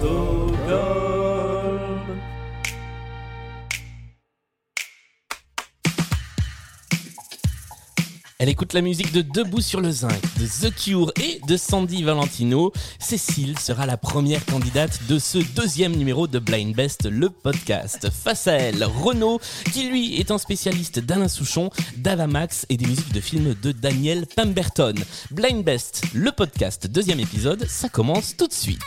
Lord Elle écoute la musique de Debout sur le Zinc, de The Cure et de Sandy Valentino. Cécile sera la première candidate de ce deuxième numéro de Blind Best, le podcast. Face à elle, Renaud, qui lui est un spécialiste d'Alain Souchon, d'Avamax et des musiques de films de Daniel Pemberton. Blind Best, le podcast, deuxième épisode, ça commence tout de suite.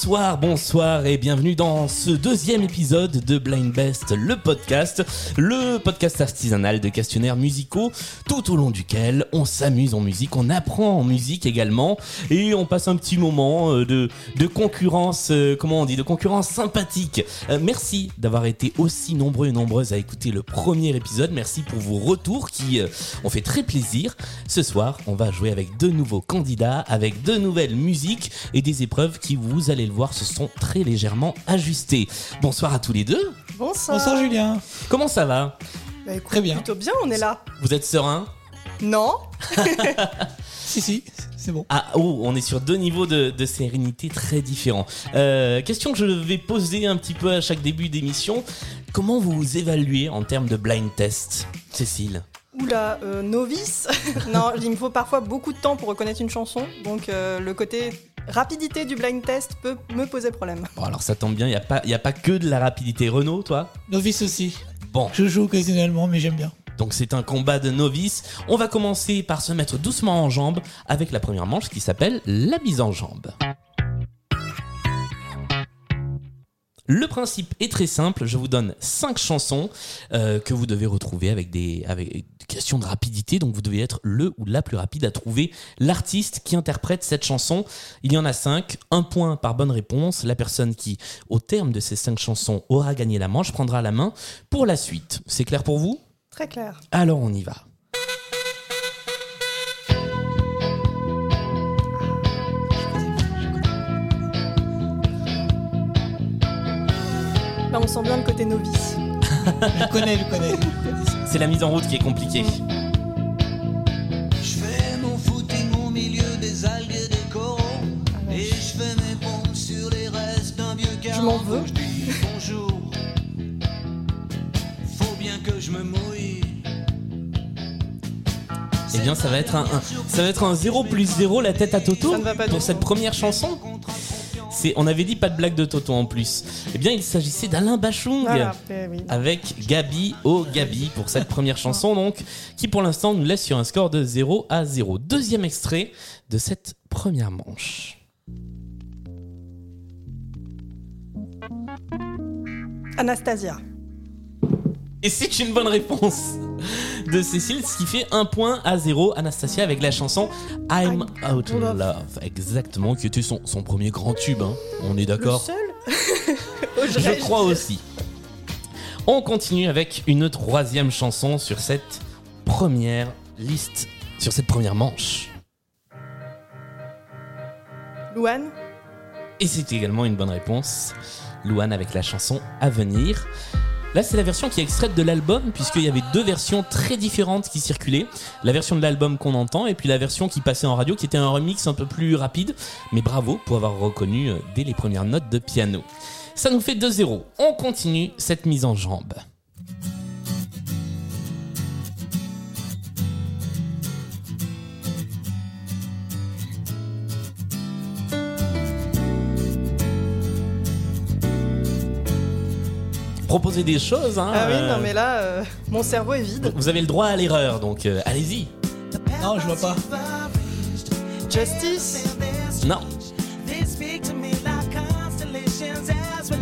Bonsoir, bonsoir et bienvenue dans ce deuxième épisode de Blind Best, le podcast, le podcast artisanal de questionnaires musicaux, tout au long duquel on s'amuse en musique, on apprend en musique également et on passe un petit moment euh, de, concurrence, euh, comment on dit, de concurrence sympathique. Euh, merci d'avoir été aussi nombreux et nombreuses à écouter le premier épisode, merci pour vos retours qui ont fait très plaisir. Ce soir, on va jouer avec deux nouveaux candidats, avec deux nouvelles musiques et des épreuves qui, vous allez le voir, se sont très légèrement ajustées. Bonsoir à tous les deux. Bonsoir. Bonsoir Julien. Comment ça va? Bah, écoute, Très bien. Plutôt bien, on est là. Vous êtes serein? Non Si, si, c'est bon. Ah, oh, on est sur deux niveaux de, de sérénité très différents. Euh, question que je vais poser un petit peu à chaque début d'émission. Comment vous vous évaluez en termes de blind test, Cécile? Oula, euh, novice Non, il me faut parfois beaucoup de temps pour reconnaître une chanson, donc euh, le côté rapidité du blind test peut me poser problème. Bon, alors ça tombe bien, il n'y a, pas- y a pas que de la rapidité. Renaud, toi? Novice aussi. Bon, Je joue occasionnellement, mais j'aime bien. donc c'est un combat de novices. On va commencer par se mettre doucement en jambe avec la première manche qui s'appelle la mise en jambe. Le principe est très simple, je vous donne cinq chansons euh, que vous devez retrouver avec des, avec des questions de rapidité, donc vous devez être le ou la plus rapide à trouver l'artiste qui interprète cette chanson. Il y en a cinq, un point par bonne réponse. La personne qui, au terme de ces cinq chansons, aura gagné la manche prendra la main pour la suite. C'est clair pour vous? Très clair. alors on y va. Là, on sent bien le côté novice. Je connais, je connais. C'est la mise en route qui est compliquée. Je fais mon footing au milieu des algues et des coraux. Et je fais mes pompes sur les restes d'un vieux Je m'en veux. Je dis bonjour. Faut bien que je me mouille. Eh bien, ça va être un, un- ça va être un 0 plus 0 la tête à Toto pour cette première chanson. C'est, on avait dit pas de blague de Toto en plus. Eh bien, il s'agissait d'Alain Bachung. Voilà. oui. Avec Gabi au Gabi pour cette première chanson donc qui pour l'instant nous laisse sur un score de 0 à 0. Deuxième extrait de cette première manche. Anastasia. Et c'est une bonne réponse de Cécile, ce qui fait un point à 0 Anastasia avec la chanson I'm Out of Love. Exactement, qui était son, son premier grand tube, hein. on est d'accord Je crois aussi. On continue avec une troisième chanson sur cette première liste, sur cette première manche. Louane? Et c'est également une bonne réponse. Louane avec la chanson à venir. Là, c'est la version qui est extraite de l'album, puisqu'il y avait deux versions très différentes qui circulaient. La version de l'album qu'on entend, et puis la version qui passait en radio, qui était un remix un peu plus rapide. Mais bravo pour avoir reconnu euh, dès les premières notes de piano. Ça nous fait 2-0. On continue cette mise en jambe. Proposer des choses, hein. Ah oui, euh, non mais là, euh, mon cerveau est vide. Vous avez le droit à l'erreur, donc euh, allez-y. Non, je vois pas. Justice? Non,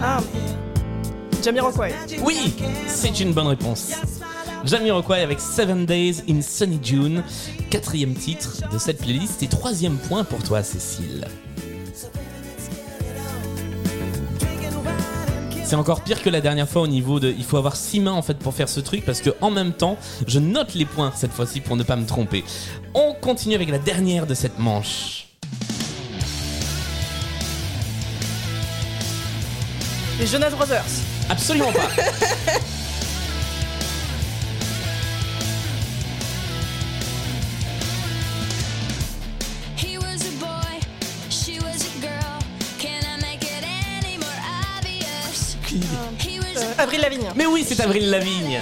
Ah Jamiroquai. oui, c'est une bonne réponse. Jamiroquai avec Seven Days in Sunny June, quatrième titre de cette playlist et troisième point pour toi, Cécile. C'est encore pire que la dernière fois au niveau de. Il faut avoir six mains en fait pour faire ce truc parce que en même temps, je note les points cette fois-ci pour ne pas me tromper. On continue avec la dernière de cette manche. Les Jonas Brothers. Absolument pas. Mais oui, c'est Avril Lavigne.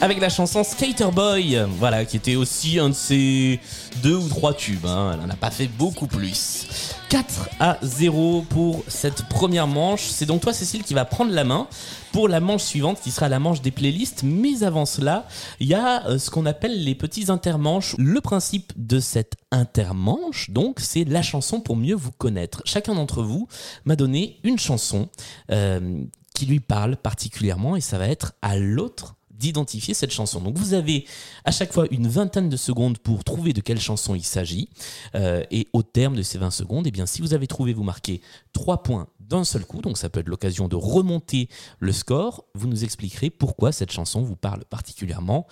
Avec la chanson Skater Boy, voilà, qui était aussi un de ses deux ou trois tubes. hein. Elle n'en a pas fait beaucoup plus. 4 à 0 pour cette première manche. C'est donc toi, Cécile, qui va prendre la main pour la manche suivante, qui sera la manche des playlists. Mais avant cela, il y a euh, ce qu'on appelle les petits intermanches. Le principe de cette intermanche, donc, c'est la chanson pour mieux vous connaître. Chacun d'entre vous m'a donné une chanson euh, qui lui parle particulièrement et ça va être à l'autre d'identifier cette chanson. Donc vous avez à chaque fois une vingtaine de secondes pour trouver de quelle chanson il s'agit. Euh, et au terme de ces 20 secondes, eh bien, si vous avez trouvé, vous marquez 3 points d'un seul coup. Donc ça peut être l'occasion de remonter le score. Vous nous expliquerez pourquoi cette chanson vous parle particulièrement.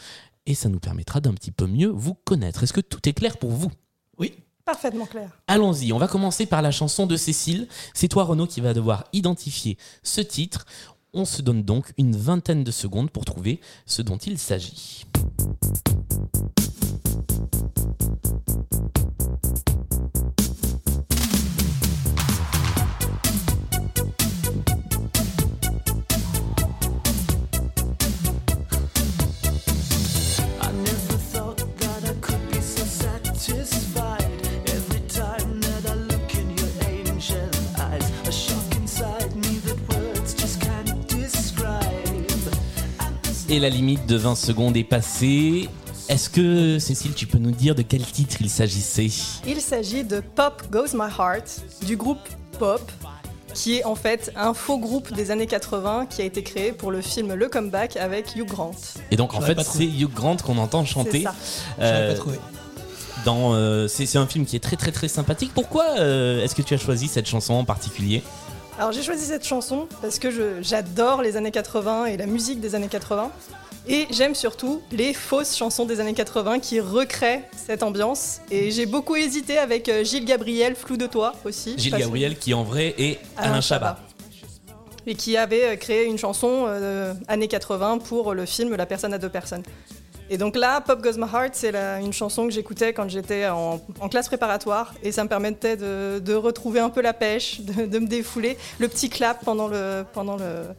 Et ça nous permettra d'un petit peu mieux vous connaître. Est-ce que tout est clair pour vous? Oui. Parfaitement clair. Allons-y, on va commencer par la chanson de Cécile. C'est toi Renaud qui va devoir identifier ce titre. On se donne donc une vingtaine de secondes pour trouver ce dont il s'agit. Et la limite de 20 secondes est passée. Est-ce que Cécile, tu peux nous dire de quel titre il s'agissait? Il s'agit de Pop Goes My Heart du groupe Pop, qui est en fait un faux groupe des années 80 qui a été créé pour le film Le Comeback avec Hugh Grant. Et donc en fait, c'est. Hugh Grant qu'on entend chanter. C'est ça. J'avais Euh, pas trouvé. dans, euh, c'est c'est un film qui est très très très sympathique. Pourquoi euh, est-ce que tu as choisi cette chanson en particulier? Alors j'ai choisi cette chanson parce que j'adore les années 80 et la musique des années 80. Et j'aime surtout les fausses chansons des années 80 qui recréent cette ambiance. Et j'ai beaucoup hésité avec euh, Gilles Gabriel, Flou de toi aussi. Gilles Gabriel qui en vrai est Alain, Chabat. Et qui avait euh, créé une chanson euh, années 80 pour le film La personne à deux personnes. Et donc là, Pop Goes My Heart, c'est une chanson que j'écoutais quand j'étais en, classe préparatoire et ça me permettait de, retrouver un peu la pêche, de, me défouler. Le petit clap pendant le, pendant le,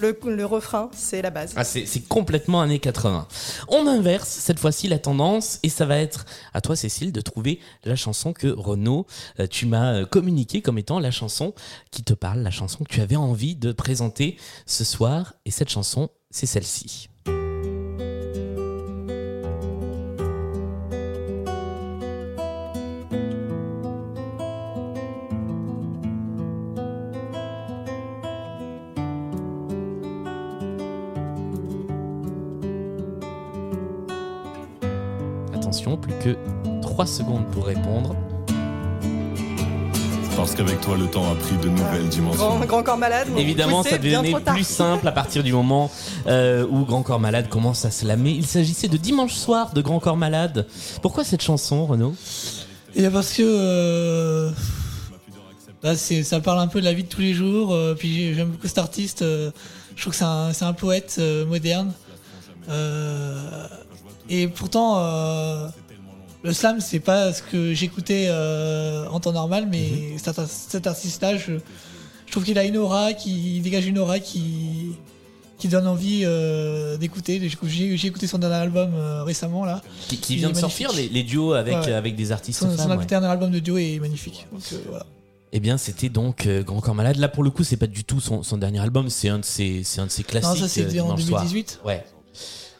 le, refrain, c'est la base. Ah, c'est complètement années 80. On inverse cette fois-ci la tendance et ça va être à toi Cécile de trouver la chanson que Renaud euh, tu m'as euh, communiquée comme étant la chanson qui te parle, la chanson que tu avais envie de présenter ce soir et cette chanson c'est celle-ci. Plus que 3 secondes pour répondre. Parce qu'avec toi, le temps a pris de nouvelles dimensions. Grand, grand corps malade. Évidemment, ça devenait plus simple à partir du moment euh, où Grand Corps Malade commence à se lamer. Il s'agissait de Dimanche soir de Grand Corps Malade. Pourquoi cette chanson, Renaud? Et bien parce que euh, là, c'est, ça parle un peu de la vie de tous les jours. euh, puis j'ai- j'aime beaucoup cet artiste. euh, je trouve que c'est un, c'est un poète euh, moderne. Et pourtant, euh, le slam, c'est pas ce que j'écoutais euh, en temps normal, mais cet, cet artiste-là, je, je trouve qu'il a une aura, qui dégage une aura qui, qui donne envie euh, d'écouter. J'ai, j'ai écouté son dernier album euh, récemment là. qui, vient de sortir les, duos avec, Ouais, ouais. avec des artistes Son, son femmes. ouais. dernier album de duo est magnifique. Donc, euh, voilà. Eh bien, c'était donc euh, Grand Corps Malade. Là, pour le coup, c'est pas du tout son, son dernier album. C'est un de ses, c'est un de ses classiques. Non, ça c'était euh, en Dimanche soir. 2018. Ouais.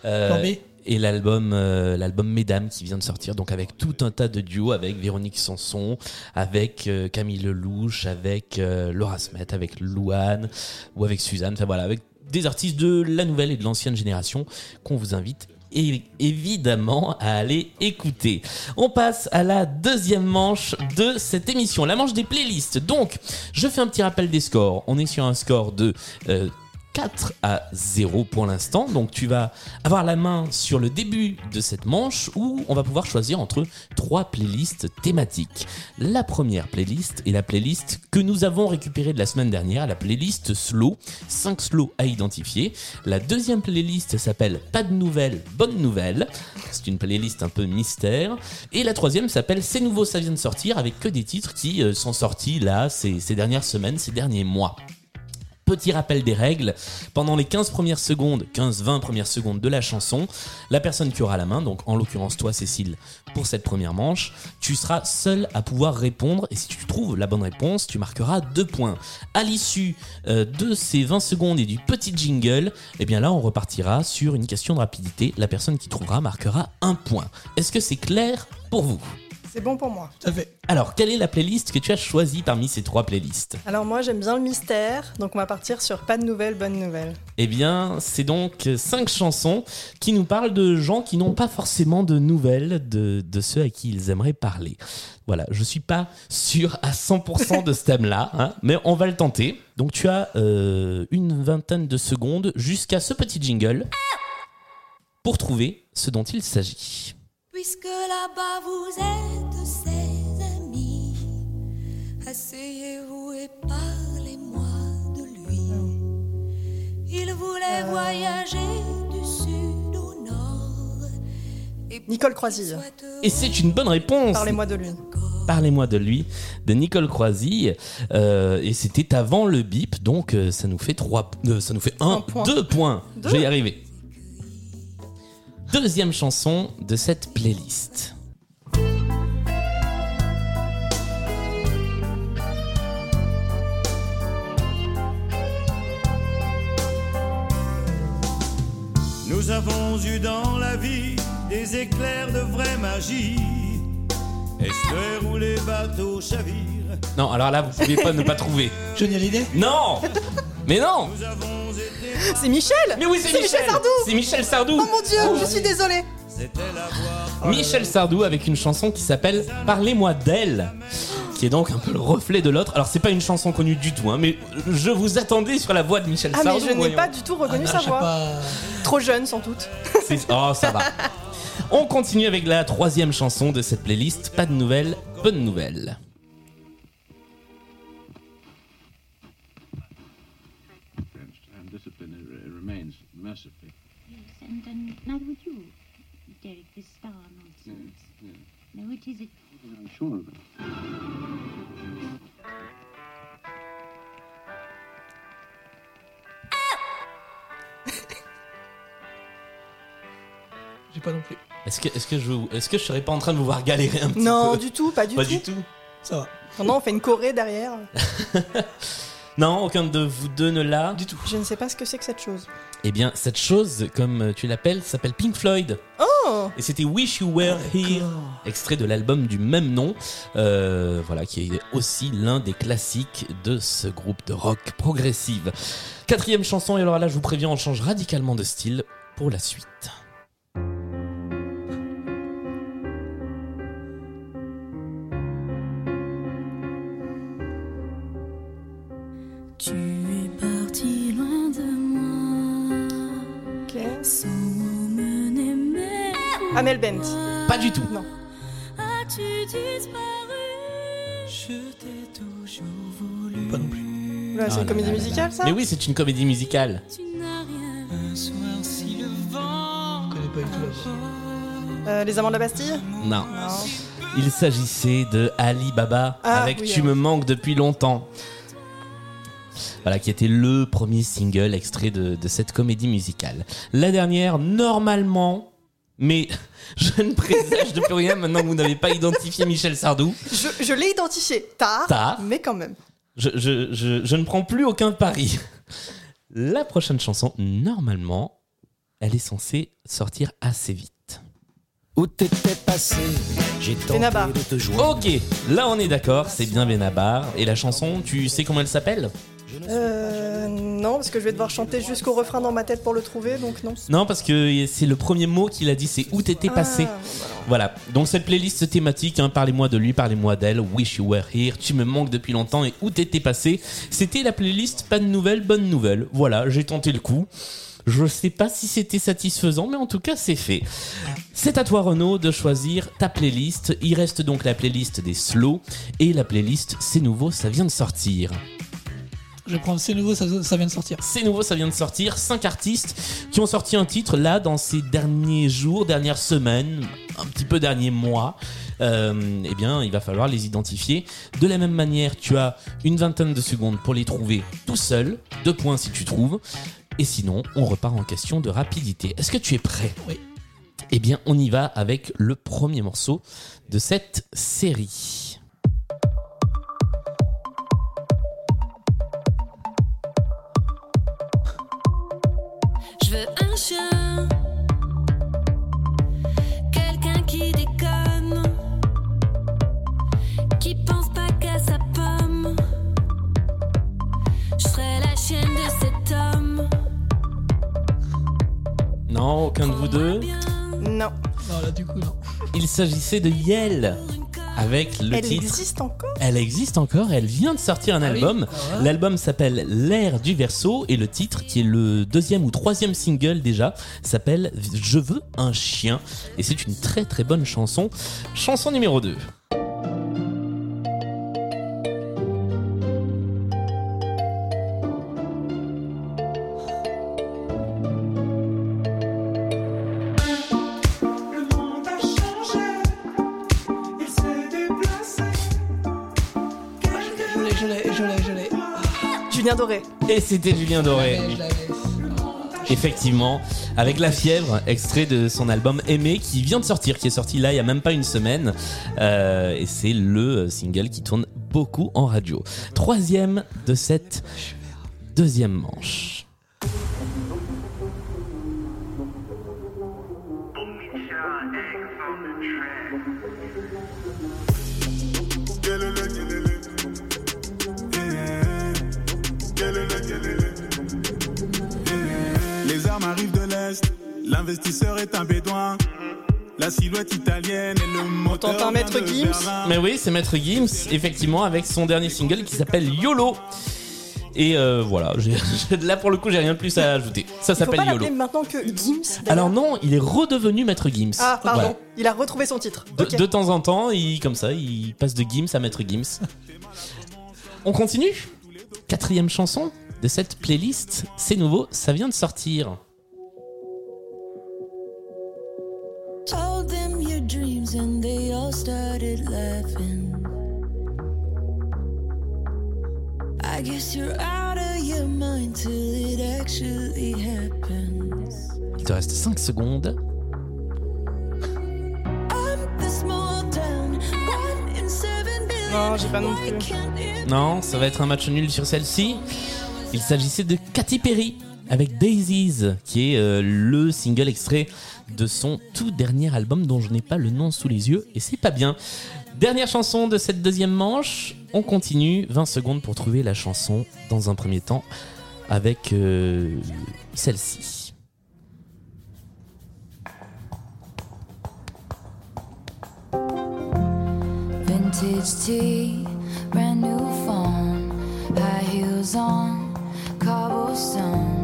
Euh, Plan B. et l'album euh, l'album Mesdames qui vient de sortir donc avec tout un tas de duos avec Véronique Sanson avec euh, Camille Lelouch avec euh, Laura Smet avec Louane ou avec Suzanne enfin voilà avec des artistes de la nouvelle et de l'ancienne génération qu'on vous invite évidemment à aller écouter. On passe à la deuxième manche de cette émission, la manche des playlists. Donc, je fais un petit rappel des scores. On est sur un score de 4 à 0 pour l'instant. Donc tu vas avoir la main sur le début de cette manche où on va pouvoir choisir entre trois playlists thématiques. La première playlist est la playlist que nous avons récupérée de la semaine dernière, la playlist slow, 5 slow à identifier. La deuxième playlist s'appelle Pas de nouvelles, bonnes nouvelles. C'est une playlist un peu mystère. Et la troisième s'appelle C'est nouveau, ça vient de sortir avec que des titres qui euh, sont sortis là ces, ces dernières semaines, ces derniers mois. Petit rappel des règles, pendant les 15 premières secondes, 15-20 premières secondes de la chanson, la personne qui aura la main, donc en l'occurrence toi Cécile, pour cette première manche, tu seras seul à pouvoir répondre et si tu trouves la bonne réponse, tu marqueras deux points. À l'issue euh, de ces 20 secondes et du petit jingle, eh bien là on repartira sur une question de rapidité. La personne qui trouvera marquera un point. Est-ce que c'est clair pour vous? C'est bon pour moi. Tout à fait. Alors, quelle est la playlist que tu as choisie parmi ces trois playlists? Alors moi j'aime bien le mystère, donc on va partir sur pas de nouvelles, bonnes nouvelles. Eh bien, c'est donc cinq chansons qui nous parlent de gens qui n'ont pas forcément de nouvelles de, de ceux à qui ils aimeraient parler. Voilà, je suis pas sûr à 100% de ce thème-là, hein, mais on va le tenter. Donc tu as euh, une vingtaine de secondes jusqu'à ce petit jingle pour trouver ce dont il s'agit. Puisque là-bas vous êtes ses amis, asseyez-vous et parlez-moi de lui. Il voulait voyager du sud au nord. Et Nicole Croisille. Et c'est une bonne réponse Parlez-moi de lui. Parlez-moi de lui, de Nicole Croisille. Euh, et c'était avant le bip, donc euh, ça nous fait trois, euh, ça nous fait un, Un point. deux points. Deux. Je vais y arriver. Deuxième chanson de cette playlist. Nous avons eu dans la vie des éclairs de vraie magie. Estuaires où les bateaux chavirent? Non, alors là, vous pouvez pas ne pas trouver. Johnny Hallyday? Non Mais non Nous avons été. C'est Michel Mais oui, c'est C'est Michel Michel Sardou C'est Michel Sardou Oh mon dieu, je suis désolée C'était la voix. Michel Sardou avec une chanson qui s'appelle Parlez-moi d'elle qui est donc un peu le reflet de l'autre. Alors c'est pas une chanson connue du tout, hein, mais je vous attendais sur la voix de Michel Ah mais Sardou. je n'ai voyons. pas du tout reconnu Ah, sa voix. pas. Trop jeune sans doute. C'est- Oh, ça va. On continue avec la troisième chanson de cette playlist. Pas de nouvelles, bonne nouvelle. And, neither would you, Derek, this star nonsense. No, it is it. I'm sure of it. J'ai pas non plus. Est-ce que, est-ce que je, est-ce que je serais pas en train de vous voir galérer un petit Non, peu? du tout, pas du Pas tout. du tout. Ça va. Non, non, on fait une choré derrière. Non, aucun de vous deux ne l'a. Du tout. Je ne sais pas ce que c'est que cette chose. Eh bien, cette chose, comme tu l'appelles, s'appelle Pink Floyd. Oh Et c'était Wish You Were Here, extrait de l'album du même nom, euh, voilà, qui est aussi l'un des classiques de ce groupe de rock progressive. Quatrième chanson, et alors là, je vous préviens, on change radicalement de style pour la suite. Amel Bent. Pas du tout. Non. as-tu disparu? Je t'ai toujours voulu. Pas non plus. Là, c'est Ah une là comédie là musicale, là. ça? Mais oui, c'est une comédie musicale. Tu n'as rien. Je connais pas du tout. Euh, Les Amants de la Bastille? Non. Non. Il s'agissait de Ali Baba Ah, avec oui, Tu me manques depuis longtemps. Voilà, qui était le premier single extrait de, de cette comédie musicale. La dernière, normalement, mais je ne présage de plus rien maintenant que vous n'avez pas identifié Michel Sardou. Je, je l'ai identifié tard, Tard. mais quand même. Je, je- je- je ne prends plus aucun pari. La prochaine chanson, normalement, elle est censée sortir assez vite. Où t'étais passé? J'ai tenté Benabar. de te joindre. Ok, là on est d'accord, c'est bien Benabar. Et la chanson, tu sais comment elle s'appelle? Euh, non, parce que je vais devoir chanter jusqu'au refrain dans ma tête pour le trouver, donc non. Non, parce que c'est le premier mot qu'il a dit, c'est où t'étais passé. Ah, Voilà, donc cette playlist thématique, hein, parlez-moi de lui, parlez-moi d'elle, Wish You Were Here, tu me manques depuis longtemps et où t'étais passé. C'était la playlist pas de nouvelles, bonne nouvelle. Voilà, j'ai tenté le coup. Je sais pas si c'était satisfaisant, mais en tout cas c'est fait. C'est à toi Renaud de choisir ta playlist. Il reste donc la playlist des slow et la playlist C'est nouveau, ça vient de sortir. Je vais prendre C'est nouveau, ça, ça vient de sortir. C'est nouveau, ça vient de sortir. Cinq artistes qui ont sorti un titre là dans ces derniers jours, dernières semaines, un petit peu derniers mois. Euh, eh bien, il va falloir les identifier. De la même manière, tu as une vingtaine de secondes pour les trouver tout seul. Deux points si tu trouves. Et sinon, on repart en question de rapidité. Est-ce que tu es prêt? Oui. Eh bien, on y va avec le premier morceau de cette série. S'agissait de Yel avec le Elle titre. existe encore? Elle existe encore, elle vient de sortir un Ah oui album. Ah ouais. L'album s'appelle L'air du verso et le titre, qui est le deuxième ou troisième single déjà, s'appelle Je veux un chien. Et c'est une très très bonne chanson. Chanson numéro 2. Julien Doré. Et c'était Julien Doré. Effectivement, avec La Fièvre, extrait de son album Aimé qui vient de sortir, qui est sorti là il y a même pas une semaine. Euh, et c'est le single qui tourne beaucoup en radio. Troisième de cette deuxième manche. L'investisseur est un bédouin. La silhouette italienne et le moteur. t'entend vient Maître Gims. Mais oui, c'est Maître Gims, effectivement, avec son dernier single qui s'appelle YOLO. Et euh, voilà, j'ai- là pour le coup, j'ai rien de plus à ajouter. Ça s'appelle YOLO. maintenant que Gims. Alors non, il est redevenu Maître Gims. Ah, pardon. Voilà. Il a retrouvé son titre. De temps en temps, il, comme ça, il passe de Gims à Maître Gims. On continue Quatrième chanson de cette playlist, c'est nouveau, ça vient de sortir. Dreams and they all started laughing. I guess you're out of your mind till it actually happens. Il te reste 5 secondes. I'm the small town, one in seven billion. Non, j'ai pas non plus. Non, ça va être un match nul sur celle-ci. Il s'agissait de Katy Perry avec Daisies, qui est euh, le single extrait de son tout dernier album dont je n'ai pas le nom sous les yeux et c'est pas bien. Dernière chanson de cette deuxième manche. On continue. 20 secondes pour trouver la chanson dans un premier temps avec euh, celle-ci. Vintage tea, brand new phone, high heels on, cobblestones.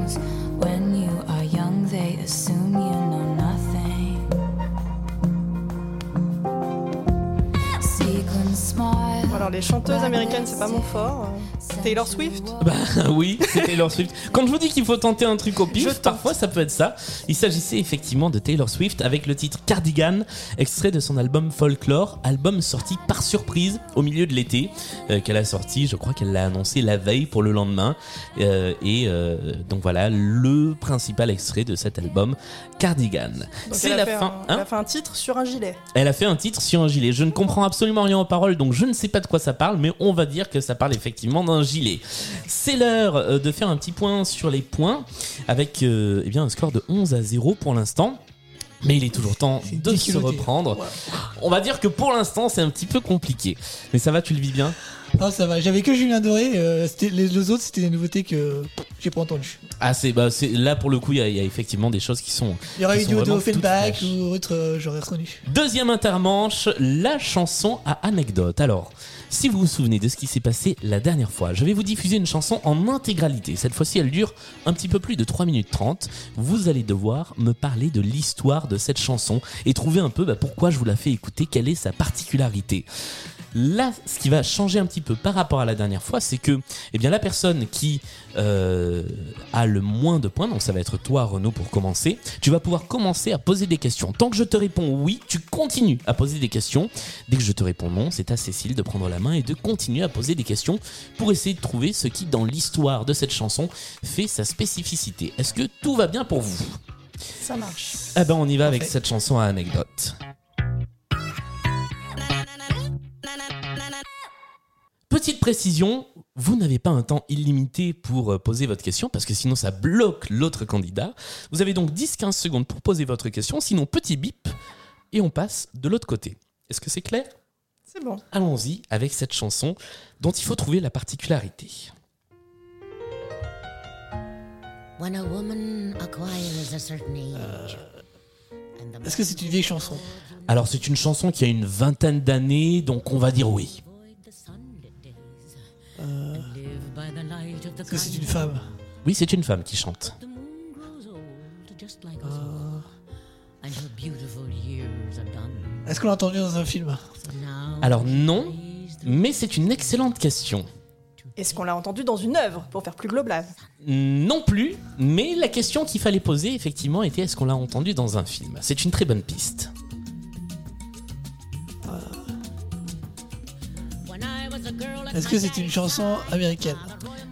Alors, les chanteuses américaines, c'est pas mon fort. Taylor Swift Bah oui, c'est Taylor Swift. Quand je vous dis qu'il faut tenter un truc au pif, parfois ça peut être ça. Il s'agissait effectivement de Taylor Swift avec le titre Cardigan, extrait de son album Folklore, album sorti par surprise au milieu de l'été, euh, qu'elle a sorti, je crois qu'elle l'a annoncé la veille pour le lendemain. Euh, et euh, donc voilà, le principal extrait de cet album, Cardigan. C'est la fin. un- Elle hein a fait un titre sur un gilet. elle a fait un titre sur un gilet. Je ne comprends absolument rien aux paroles, donc je ne sais pas de quoi ça parle, mais on va dire que ça parle effectivement d'un gilet. C'est l'heure euh, de faire un petit point sur les points, avec euh, eh bien, un score de 11 à 0 pour l'instant. Mais il est toujours temps de se reprendre. On va dire que pour l'instant, c'est un petit peu compliqué. Mais ça va, tu le vis bien? Non, ça va. J'avais que Julien Doré. euh, les, les autres, c'était des nouveautés que j'ai pas entendues. Ah, c'est bah, là pour le coup, il y, a- il y a effectivement des choses qui sont. Il y aurait eu du Offenbach ou autre, euh, j'aurais reconnu. Deuxième intermanche, la chanson à anecdote. Alors, si vous vous souvenez de ce qui s'est passé la dernière fois, je vais vous diffuser une chanson en intégralité. Cette fois-ci, elle dure un petit peu plus de 3 minutes 30. Vous allez devoir me parler de l'histoire de cette chanson et trouver un peu bah, pourquoi je vous la fais écouter, quelle est sa particularité. Là, ce qui va changer un petit peu par rapport à la dernière fois, c'est que eh bien, la personne qui euh, a le moins de points, donc ça va être toi Renaud pour commencer, tu vas pouvoir commencer à poser des questions. Tant que je te réponds oui, tu continues à poser des questions. Dès que je te réponds non, c'est à Cécile de prendre la main et de continuer à poser des questions pour essayer de trouver ce qui, dans l'histoire de cette chanson, fait sa spécificité. Est-ce que tout va bien pour vous? Ça marche. Eh ben on y va avec cette chanson à anecdote. Petite précision, vous n'avez pas un temps illimité pour euh, poser votre question parce que sinon ça bloque l'autre candidat. Vous avez donc 10-15 secondes pour poser votre question, sinon petit bip et on passe de l'autre côté. Est-ce que c'est clair? C'est bon. Allons-y avec cette chanson dont il faut trouver la particularité. When a woman acquires a certain age. Est-ce que c'est une vieille chanson? Alors c'est une chanson qui a une vingtaine d'années, donc on va dire oui. Est-ce que c'est une femme Oui, c'est une femme qui chante. Est-ce qu'on l'a entendu dans un film? Alors non, mais c'est une excellente question. Est-ce qu'on l'a entendu dans une œuvre pour faire plus global Non plus, mais la question qu'il fallait poser effectivement était est-ce qu'on l'a entendu dans un film? C'est une très bonne piste. Est-ce que c'est une chanson américaine?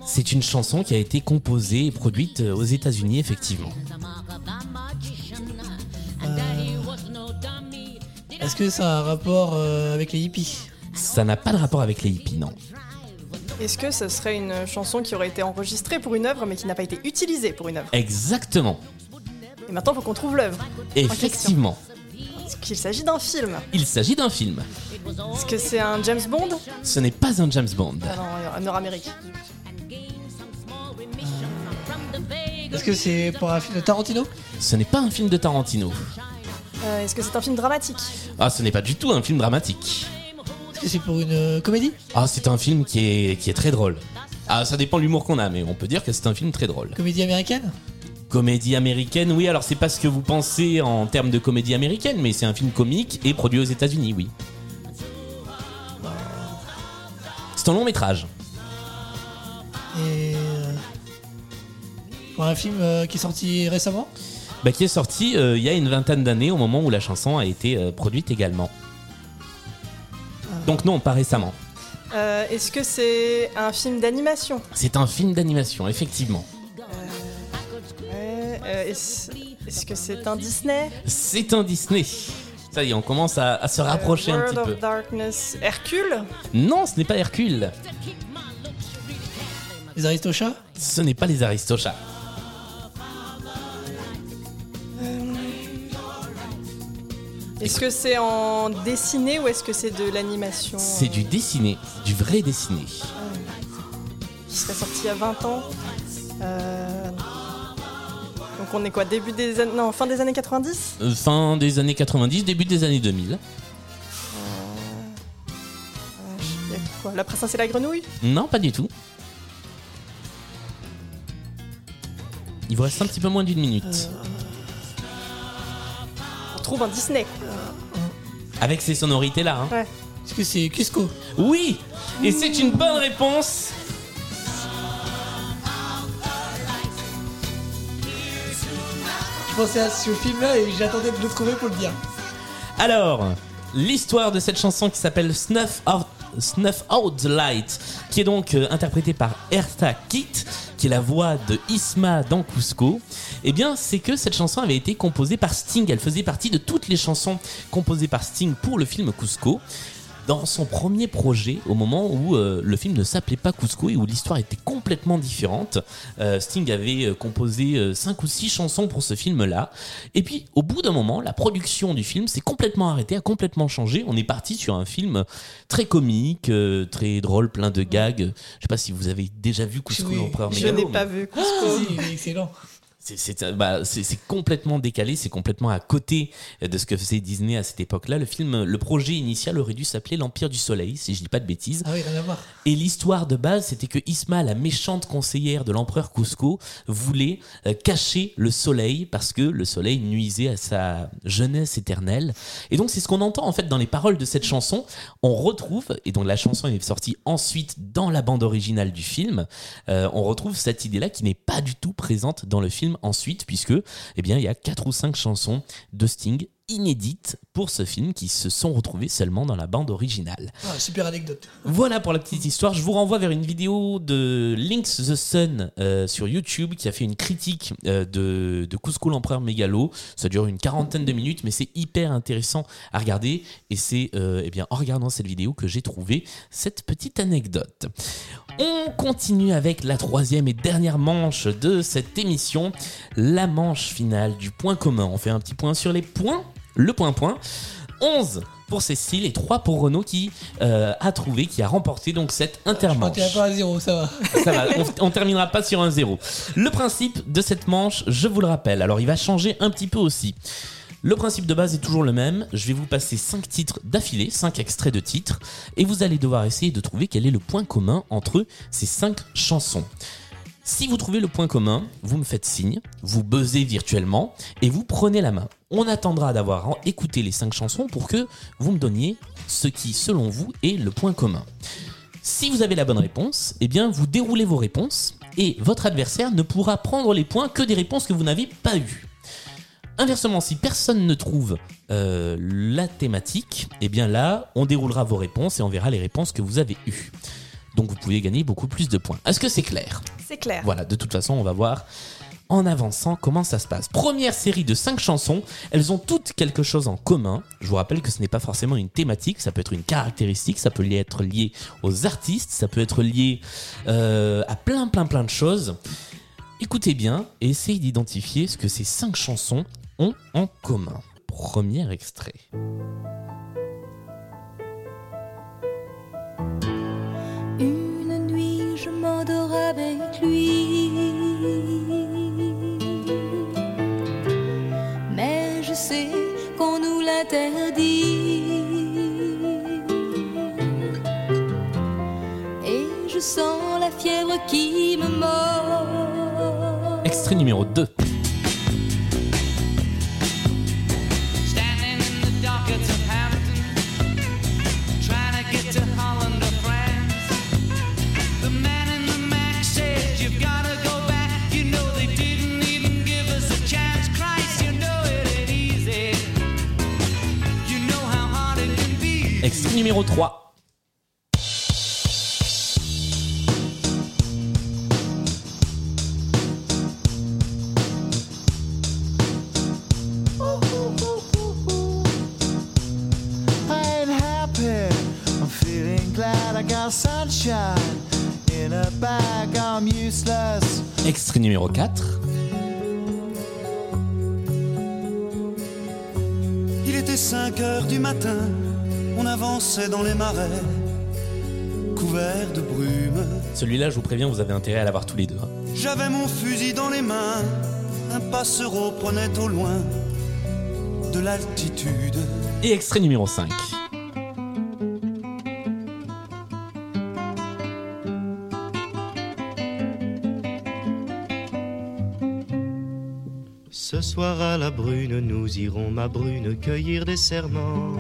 C'est une chanson qui a été composée et produite euh, aux États-Unis effectivement. dummy. Est-ce que ça a un rapport euh, avec les hippies? Ça n'a pas de rapport avec les hippies, non. Est-ce que ce serait une chanson qui aurait été enregistrée pour une œuvre mais qui n'a pas été utilisée pour une œuvre? Exactement. Et maintenant, il faut qu'on trouve l'œuvre. Effectivement. Est-ce qu'il s'agit d'un film Il s'agit d'un film. Est-ce que c'est un James Bond? Ce n'est pas un James Bond. Ah non, un Nord-Amérique. Est-ce que c'est pour un film de Tarantino? Ce n'est pas un film de Tarantino. Euh, Est-ce que c'est un film dramatique? Ah, ce n'est pas du tout un film dramatique. Est-ce que c'est pour une euh, comédie? Ah, c'est un film qui est, qui est très drôle. Ah, ça dépend de l'humour qu'on a, mais on peut dire que c'est un film très drôle. Comédie américaine? Comédie américaine, oui, alors c'est pas ce que vous pensez en termes de comédie américaine, mais c'est un film comique et produit aux États-Unis, oui. C'est un long métrage. Et. Pour un film euh, qui est sorti récemment? Bah, qui est sorti euh, il y a une vingtaine d'années au moment où la chanson a été euh, produite également. Donc non, pas récemment. Euh, Est-ce que c'est un film d'animation? C'est un film d'animation, effectivement. Ouais, euh, Est-ce est-ce que c'est un Disney? C'est un Disney. Ça y est, on commence à, à se rapprocher Euh, un World petit peu. of Darkness. Hercule? Non, ce n'est pas Hercule. Les Aristochats? Ce n'est pas les Aristochats. Est-ce que c'est en dessiné ou est-ce que c'est de l'animation C'est du dessiné, du vrai dessiné. qui serait sorti il y a 20 ans Euh, Donc on est quoi Début des années... Non, fin des années 90 Euh, Fin des années 90, début des années 2000. Il y a quoi La princesse et la grenouille? Non, pas du tout. Il vous reste un petit peu moins d'une minute. Trouve un Disney. Avec ces sonorités-là. hein. Ouais. Est-ce que c'est Cusco Oui Et c'est une bonne réponse Je pensais à ce film-là et j'attendais de le trouver pour le dire. Alors, l'histoire de cette chanson qui s'appelle Snuff Out, Snuff Out the Light, qui est donc euh, interprétée par Ertha Kitt, qui est la voix de Isma dans Cusco, eh bien, c'est que cette chanson avait été composée par Sting. Elle faisait partie de toutes les chansons composées par Sting pour le film Cusco. Dans son premier projet, au moment où euh, le film ne s'appelait pas Cusco et où l'histoire était complètement différente. Euh, Sting avait euh, composé 5 ou 6 chansons pour ce film-là. Et puis, au bout d'un moment, la production du film s'est complètement arrêtée, a complètement changé. On est parti sur un film très comique, euh, très drôle, plein de gags. Je sais pas si vous avez déjà vu Cusco Oui, l'empereur Je n'ai pas vu Cusco. Ah, si, il est excellent. C'est- bah, c'est- complètement décalé, c'est complètement à côté de ce que faisait Disney à cette époque-là. Le film, le projet initial aurait dû s'appeler L'Empire du Soleil, si je dis pas de bêtises. Ah oui, rien à voir. Et l'histoire de base, c'était que Isma, la méchante conseillère de l'empereur Cusco, voulait euh, cacher le soleil parce que le soleil nuisait à sa jeunesse éternelle. Et donc, c'est ce qu'on entend en fait dans les paroles de cette chanson. On retrouve, et donc la chanson est sortie ensuite dans la bande originale du film, euh, on retrouve cette idée-là qui n'est pas du tout présente dans le film ensuite, puisque, eh bien, il y a quatre ou cinq chansons de Sting inédites pour ce film qui se sont retrouvées seulement dans la bande originale. Ah, super anecdote. Voilà pour la petite histoire. Je vous renvoie vers une vidéo de Links the Sun euh, sur YouTube qui a fait une critique euh, de, de Cusco l'empereur mégalo. Ça dure une quarantaine de minutes, mais c'est hyper intéressant à regarder. Et c'est euh, eh bien en regardant cette vidéo que j'ai trouvé cette petite anecdote. On continue avec la troisième et dernière manche de cette émission, la manche finale du point commun. On fait un petit point sur les points. Le point point. 11 pour Cécile et 3 pour Renaud qui euh, a trouvé, qui a remporté donc cette intermanche. T'es pas à zéro, ça va. Ça va, on, on terminera pas sur un zéro. Le principe de cette manche, je vous le rappelle, alors il va changer un petit peu aussi. Le principe de base est toujours le même. Je vais vous passer 5 titres d'affilée, 5 extraits de titres, et vous allez devoir essayer de trouver quel est le point commun entre ces 5 chansons. Si vous trouvez le point commun, vous me faites signe, vous buzzez virtuellement et vous prenez la main. On attendra d'avoir écouté les 5 chansons pour que vous me donniez ce qui, selon vous, est le point commun. Si vous avez la bonne réponse, eh bien vous déroulez vos réponses et votre adversaire ne pourra prendre les points que des réponses que vous n'avez pas eues. Inversement, si personne ne trouve euh, la thématique, eh bien là, on déroulera vos réponses et on verra les réponses que vous avez eues. Donc vous pouvez gagner beaucoup plus de points. Est-ce que c'est clair? C'est clair. Voilà, de toute façon, on va voir en avançant comment ça se passe. Première série de 5 chansons, elles ont toutes quelque chose en commun. Je vous rappelle que ce n'est pas forcément une thématique, ça peut être une caractéristique, ça peut être lié aux artistes, ça peut être lié euh, à plein plein plein de choses. Écoutez bien et essayez d'identifier ce que ces 5 chansons ont en commun. Premier extrait. M'endors avec lui. Mais je sais qu'on nous l'interdit. Et je sens la fièvre qui me mord. Extrait numéro 2. Bag. I'm useless. Extrait numéro 4. Il était 5 heures du matin, dans les marais, couverts de brume. Celui-là, je vous préviens, vous avez intérêt à l'avoir tous les deux. hein. J'avais mon fusil dans les mains, un passereau prenait au loin de l'altitude. Et extrait numéro 5. Ce soir à la brune, nous irons, ma brune, cueillir des serments.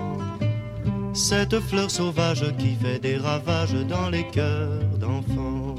Cette fleur sauvage qui fait des ravages dans les cœurs d'enfants.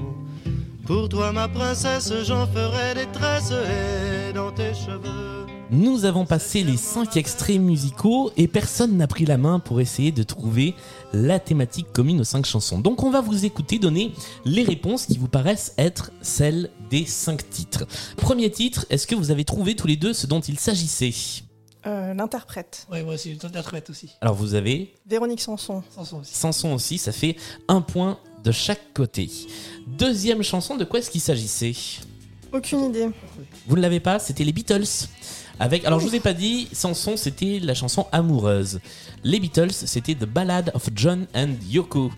Pour toi, ma princesse, j'en ferai des tresses et dans tes cheveux. Nous avons passé les 5 extraits musicaux et personne n'a pris la main pour essayer de trouver la thématique commune aux 5 chansons. Donc on va vous écouter donner les réponses qui vous paraissent être celles des 5 titres. Premier titre, est-ce que vous avez trouvé tous les deux ce dont il s'agissait? Euh, L'interprète. Ouais, moi aussi, l'interprète aussi. Alors vous avez Véronique Sanson. Sanson aussi. Sanson aussi, ça fait un point de chaque côté. Deuxième chanson, de quoi est-ce qu'il s'agissait? Aucune idée. Vous ne l'avez pas C'était les Beatles. Avec, alors je vous ai pas dit, Sanson c'était la chanson amoureuse. Les Beatles c'était The Ballad of John and Yoko.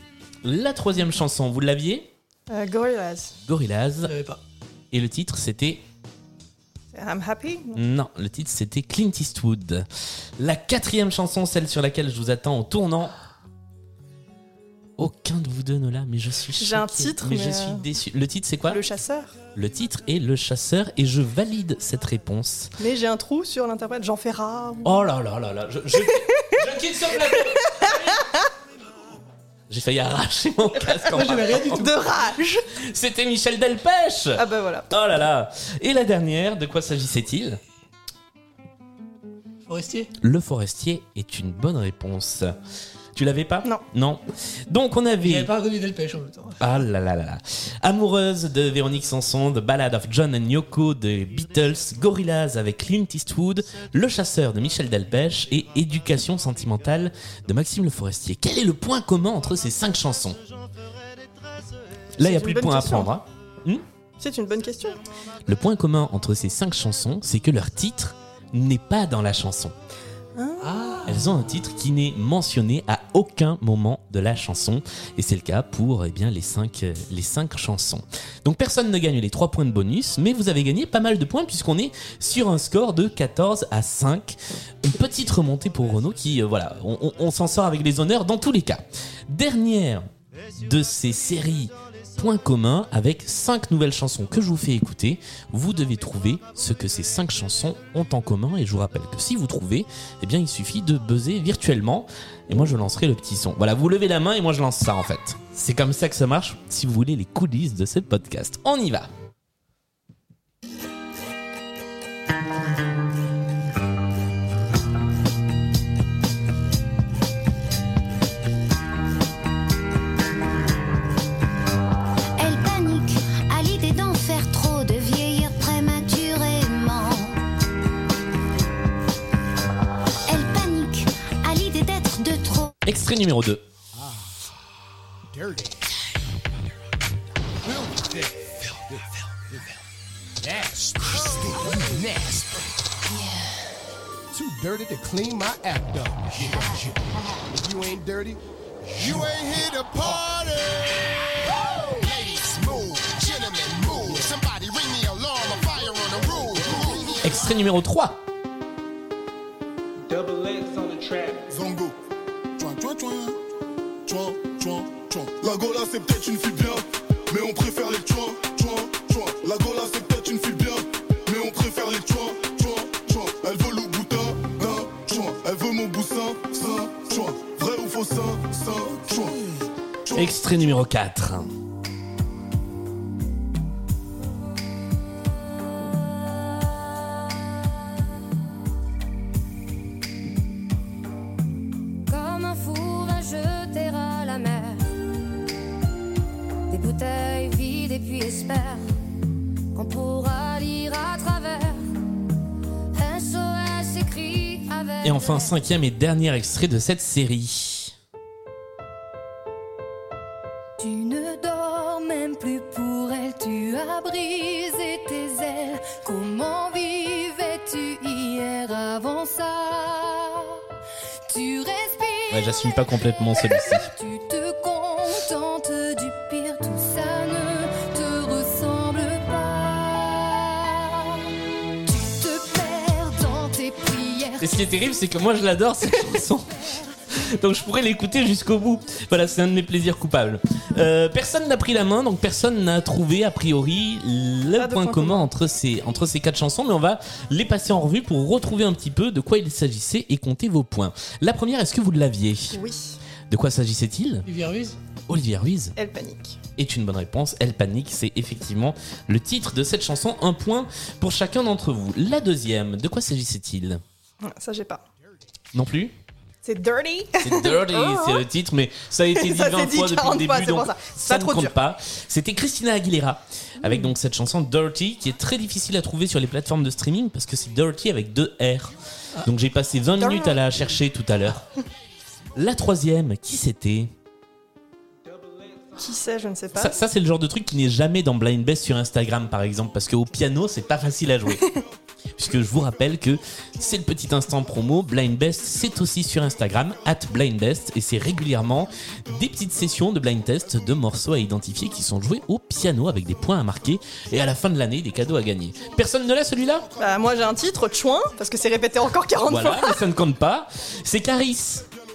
La troisième chanson, vous l'aviez? Euh, Gorillaz. Gorillaz. pas. Et le titre c'était I'm happy? Non, le titre c'était Clint Eastwood. La quatrième chanson, celle sur laquelle je vous attends au tournant. Aucun de vous deux ne l'a, mais je suis J'ai un titre, mais, mais je euh, suis déçu. Le titre c'est quoi? Le chasseur. Le titre est Le Chasseur et je valide cette réponse. Mais j'ai un trou sur l'interprète. Jean Ferrat. ou- Oh là là là là, je, je, je quitte ce plateau. J'ai failli arracher mon casque en Moi, rien du tout. De rage. C'était Michel Delpech. Ah bah voilà. Oh là là. Et la dernière, de quoi s'agissait-il? Forestier? Le forestier est une bonne réponse. Tu l'avais pas Non. Non. Donc on avait. J'avais pas reconnu Delpech en même temps. Ah là là là là. Amoureuse de Véronique Sanson, The Ballad of John and Yoko de Beatles, Gorillaz avec Clint Eastwood, Le Chasseur de Michel Delpech et Éducation sentimentale de Maxime Le Forestier. Quel est le point commun entre ces cinq chansons? Là, il n'y a plus de points à prendre. hein. Hmm? C'est une bonne question. le point commun entre ces cinq chansons, c'est que leur titre n'est pas dans la chanson. Elles ont un titre qui n'est mentionné à aucun moment de la chanson. Et c'est le cas pour eh bien, les, cinq, euh, les cinq chansons. Donc personne ne gagne les 3 points de bonus, mais vous avez gagné pas mal de points puisqu'on est sur un score de 14 à 5. Une petite remontée pour Renault qui, euh, voilà, on s'en sort avec les honneurs dans tous les cas. Dernière de ces séries Point commun avec 5 nouvelles chansons que je vous fais écouter. Vous devez trouver ce que ces 5 chansons ont en commun et je vous rappelle que si vous trouvez, eh bien il suffit de buzzer virtuellement et moi je lancerai le petit son. Voilà, vous levez la main et moi je lance ça en fait. C'est comme ça que ça marche si vous voulez les coulisses de ce podcast. On y va. Extrait numéro 2. Dirty. Filthy. Nasty. Nasty. Too dirty to clean my act up. If you ain't dirty, you ain't here to party. Ladies, move. Gentlemen, move. Somebody ring the alarm. A fire on the roof. Extrait numéro 3. Double X on the track. Zongo. La Gola, c'est peut-être une fille bien, mais on préfère les chouin, chouin, chouin. La Gola, c'est peut-être une fille bien, mais on préfère les chouin, chouin, chouin. Elle veut le boutin, d'un. Elle veut mon boussin, sein, chouin. Vrai ou faux, sein, sein, chouin. Extrait numéro 4. Enfin, cinquième et dernier extrait de cette série. Tu ne dors même plus pour elle, tu as brisé tes ailes. Comment vivais-tu hier avant ça? Tu respires. Ouais, j'assume pas complètement celui-ci. Ce qui est terrible, c'est que moi je l'adore cette chanson. Donc je pourrais l'écouter jusqu'au bout. Voilà, c'est un de mes plaisirs coupables. Euh, personne n'a pris la main, donc personne n'a trouvé a priori le de point point commun entre ces, entre ces quatre chansons, mais on va les passer en revue pour retrouver un petit peu de quoi il s'agissait et compter vos points. La première, est-ce que vous l'aviez Oui. De quoi s'agissait-il? Olivier Ruiz Olivier Ruiz Elle panique. est une bonne réponse. Elle panique, c'est effectivement le titre de cette chanson. Un point pour chacun d'entre vous. La deuxième, de quoi s'agissait-il? Ah, Ça, j'ai pas. Non plus? C'est Dirty. C'est Dirty, Oh. c'est le titre, mais ça a été dit Ça 20 s'est dit fois depuis 40 le début, fois, c'est pour donc ça. ça ne compte dur. pas. C'était Christina Aguilera avec donc cette chanson Dirty qui est très difficile à trouver sur les plateformes de streaming parce que c'est Dirty avec deux R. Donc j'ai passé 20 minutes à la chercher tout à l'heure. La troisième, qui c'était? Qui sait, je ne sais pas. Ça, ça, c'est le genre de truc qui n'est jamais dans Blind Best sur Instagram par exemple parce qu'au piano c'est pas facile à jouer. Puisque je vous rappelle que c'est le petit instant promo, Blind Best c'est aussi sur Instagram, at Blind Best, et c'est régulièrement des petites sessions de blind test de morceaux à identifier qui sont joués au piano avec des points à marquer et à la fin de l'année des cadeaux à gagner. Personne ne l'a celui-là? Bah, moi j'ai un titre, Chouin, parce que c'est répété encore 40 Voilà, fois. mais ça ne compte pas. C'est Caris,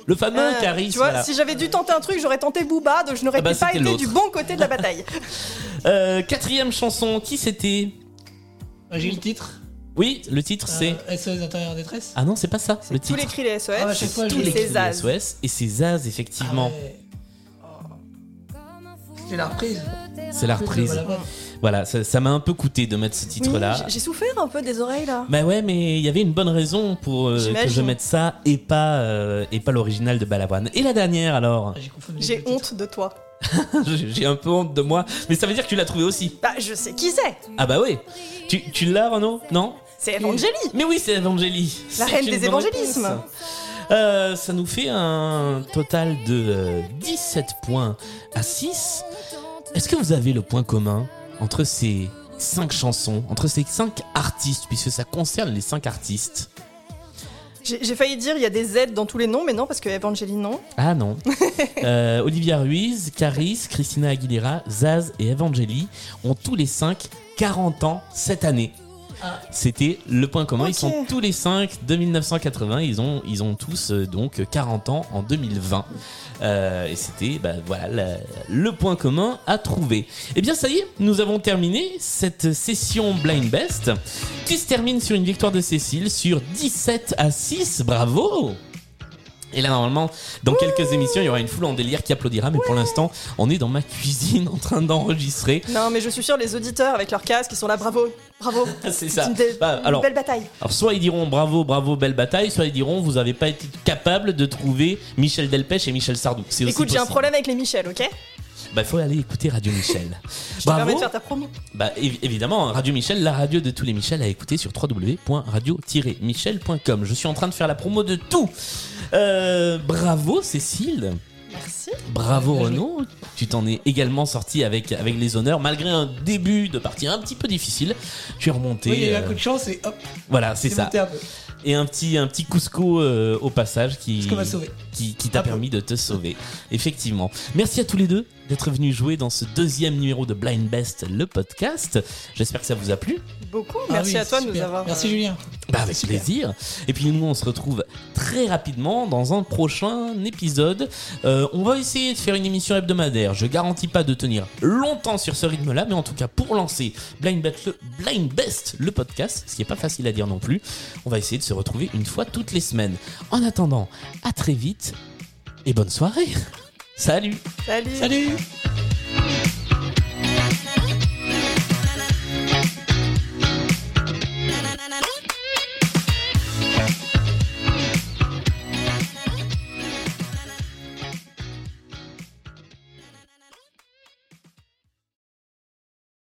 le fameux Euh, Caris. tu vois, voilà. si j'avais dû tenter un truc, j'aurais tenté Booba, donc je n'aurais Ah bah, pas été du bon côté de la bataille. Euh, quatrième chanson, qui c'était? J'ai le titre? Oui, le titre c'est. Euh, SOS intérieur détresse. Ah non, c'est pas ça. Le Tous titre. les cris les SOS, Ah, à chaque fois, tous je les. Les Zaz. SOS et c'est Zaz effectivement. C'est la reprise. C'est la reprise. Voilà, voilà. Voilà, ça ça m'a un peu coûté de mettre ce Oui, titre-là. j'ai- j'ai souffert un peu des oreilles là. Bah ouais, mais il y avait une bonne raison pour euh, que J'imagine. je mette ça et pas euh, et pas l'original de Balavoine. Et la dernière alors? J'ai honte de toi. J'ai un peu honte de moi, mais ça veut dire que tu l'as trouvé aussi. Bah, je sais qui c'est. Ah bah oui. Tu, tu l'as Renaud? Non? C'est Evangélie. Mais oui, c'est Evangélie. La reine des évangélismes. Euh, ça nous fait un total de euh, 17 points à 6. Est-ce que vous avez le point commun entre ces 5 chansons, entre ces 5 artistes, puisque ça concerne les 5 artistes? J'ai failli dire il y a des Z dans tous les noms, mais non, parce que Evangélie non. Ah non. Euh, Olivia Ruiz, Caris, Christina Aguilera, Zaz et Evangeli ont tous les 5 40 ans cette année. C'était le point commun. Ils sont tous les 5 de 1980. Ils ont, ils ont tous euh, donc 40 ans en 2020. Euh, et c'était bah, voilà, la- le point commun à trouver. Et bien ça y est, nous avons terminé cette session Blind Best qui se termine sur une victoire de Cécile sur 17 à 6. Bravo! Et là, normalement, dans quelques émissions, il y aura une foule en délire qui applaudira, mais pour l'instant, on est dans ma cuisine en train d'enregistrer. Non, mais je suis sûr, les auditeurs avec leurs casques, ils sont là, bravo, bravo. C'est ça. une, belle- Bah, une alors- belle bataille. Alors, soit ils diront bravo, bravo, belle bataille, soit ils diront vous avez pas été capable de trouver Michel Delpech et Michel Sardou. Écoute, j'ai un problème avec les Michel, ok Bah, faut aller écouter Radio Michel. Je te permets de faire ta promo. Bah évi- évidemment, Radio Michel, la radio de tous les Michel à écouter sur www.radio-michel.com. Je suis en train de faire la promo de tout. Euh, bravo Cécile. Merci. Bravo Renaud, tu t'en es également sorti avec, avec les honneurs malgré un début de partie un petit peu difficile. Tu es remonté. Oui, il y a eu un euh, coup de chance et hop. voilà, c'est c'est ça. Et un petit, un petit Cusco euh, au passage qui, qui, qui t'a permis de te sauver. Effectivement. Merci à tous les deux d'être venus jouer dans ce deuxième numéro de Blind Best, le podcast. J'espère que ça vous a plu. Beaucoup. Ah Merci oui, à toi de nous avoir. Merci euh, Julien. Bah avec plaisir. Et puis nous on se retrouve très rapidement dans un prochain épisode. Euh, on va essayer de faire une émission hebdomadaire. Je garantis pas de tenir longtemps sur ce rythme-là, mais en tout cas pour lancer Blind Best, le, Blind Best, le podcast, ce qui est pas facile à dire non plus, on va essayer de se retrouver une fois toutes les semaines. En attendant, à très vite et bonne soirée. Salut. Salut. Salut